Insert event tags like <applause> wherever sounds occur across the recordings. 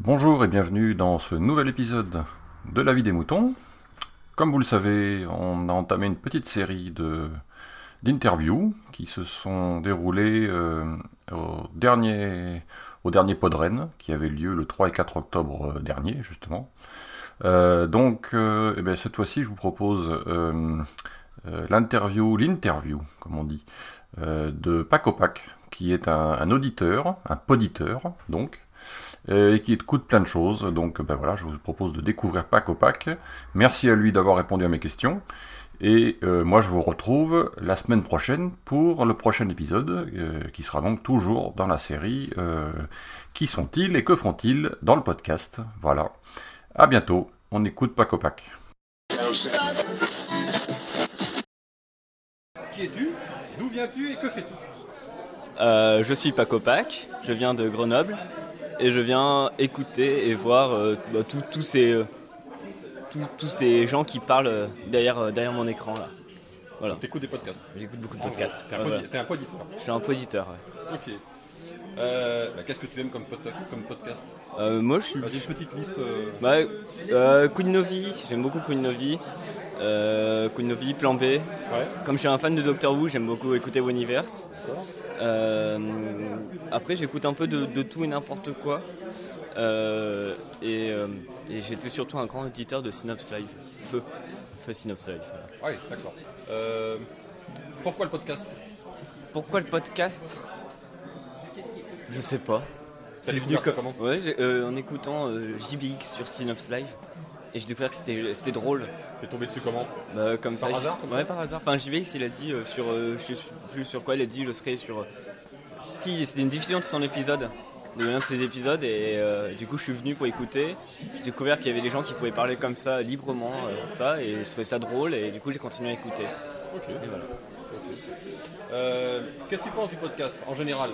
Bonjour et bienvenue dans ce nouvel épisode de La vie des moutons. Comme vous le savez, on a entamé une petite série d'interviews qui se sont déroulées euh, au dernier au dernier Podren qui avait lieu le 3 et 4 octobre euh, dernier justement. Euh, donc eh cette fois-ci je vous propose l'interview, l'interview comme on dit, euh, de Paco Pac qui est un, auditeur, un poditeur donc, euh, et qui écoute plein de choses. Donc ben voilà, je vous propose de découvrir Paco Pac. Merci à lui d'avoir répondu à mes questions. Et euh, moi, je vous retrouve la semaine prochaine pour le prochain épisode, euh, qui sera donc toujours dans la série euh, Qui sont-ils et que font-ils dans le podcast Voilà. À bientôt. On écoute Paco Pac. Qui es-tu D'où viens-tu et que fais-tu Euh, je suis Paco Pac, je viens de Grenoble et je viens écouter et voir euh, bah, tous- ces, euh, tous- ces gens qui parlent derrière, derrière mon écran là. Voilà, T'écoutes des podcasts. j'écoute beaucoup de podcasts. T'es un, Ouais, un poditeur. Je suis un poditeur. ouais. Ok. Euh, bah, Qu'est-ce que tu aimes comme, pod- comme podcast Euh, moi je suis. Une petite liste. euh, Bah, Queen Novi, j'aime beaucoup Queen Novi. Euh, Queen Novi, Plan B. Ouais. Comme je suis un fan de Doctor Who, j'aime beaucoup écouter Universe. Euh, après, j'écoute un peu de, de tout et n'importe quoi. Euh, et euh, et j'étais surtout un grand auditeur de Synops Live. Feu. Feu Synops Live. voilà. Ouais, d'accord. Euh, pourquoi le podcast? Pourquoi le podcast? Je sais pas. Ouais, j'ai- euh, en écoutant euh, JBX sur Synops Live. Et j'ai découvert que c'était drôle. T'es tombé dessus comment? Bah, comme Par ça. hasard, comme Ouais, par hasard. Enfin, JVX, il a dit euh, sur. euh, je sais plus sur quoi, il a dit je serai sur. si, c'était une diffusion de son épisode, de l'un de ses épisodes, et euh, du coup, je suis venu pour écouter. J'ai découvert qu'il y avait des gens qui pouvaient parler comme ça, librement, euh, ça, et je trouvais ça drôle, et du coup, j'ai continué à écouter. Ok. Et voilà. Qu'est-ce que tu penses du podcast en général?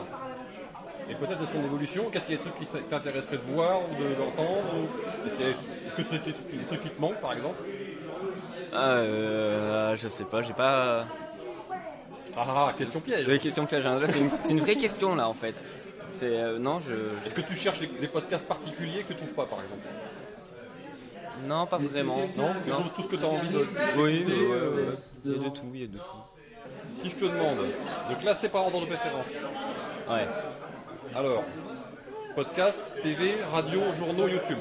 Et peut-être de son évolution Qu'est-ce qu'il y a des trucs qui t'intéresseraient de voir ou de- d'entendre Est-ce qu'il y a- est-ce que tu as des, trucs qui te manquent par exemple? Ah, euh, je sais pas, j'ai pas. Ah, ah, question piège question piège, hein. Là, c'est une, c'est une vraie question, là, en fait. C'est. euh, non, je. Est-ce que tu cherches des, des podcasts particuliers que tu trouves pas par exemple? Non, pas vraiment. Non Tu trouves tout ce que tu as envie de. Oui, d'écouter, ouais, euh, ouais. Il y a de tout, il y a de tout. Si je te demande de classer par ordre de préférence, Ouais. Alors, podcast, TV, radio, journaux, YouTube.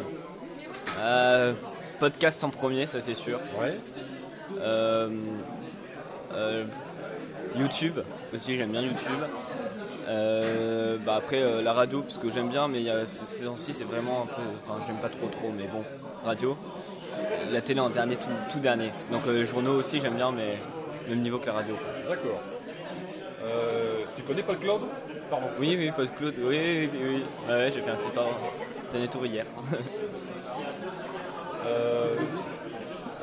Euh, podcast en premier, ça c'est sûr. Ouais. Euh, euh, YouTube, aussi j'aime bien YouTube. Bah après la radio parce que j'aime bien mais il y a ce saison-ci c'est vraiment un peu enfin j'aime pas trop trop mais bon radio la télé en dernier tout, tout dernier donc journaux aussi j'aime bien mais même niveau que la radio D'accord. Euh, tu connais Paul Claude? Pardon. oui oui post Claude oui oui oui, oui. Ouais, ouais, j'ai fait un petit temps dernier tour hier <laughs> Euh,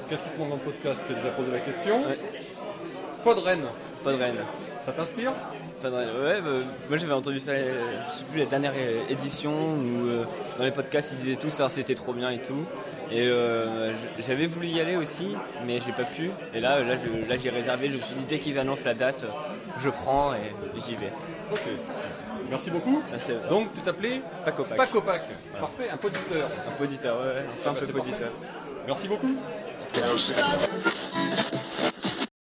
Qu'est-ce qui te manque dans le podcast? Je t'ai déjà posé la question. Ouais. Pas de reine ça t'inspire? Ouais, bah, moi j'avais entendu ça, euh, je sais plus, la dernière euh, édition où euh, dans les podcasts ils disaient tout ça, c'était trop bien et tout. Et euh, j'avais voulu y aller aussi, mais j'ai pas pu. Et là, là, je- là j'ai réservé, je me suis dit dès qu'ils annoncent la date, je prends et j'y vais. Ok. Merci beaucoup. C'est Donc, tu t'appelais Paco Pac. Paco Pac. Parfait, un poditeur. Un poditeur, ouais, un simple bah, c'est poditeur. Merci beaucoup.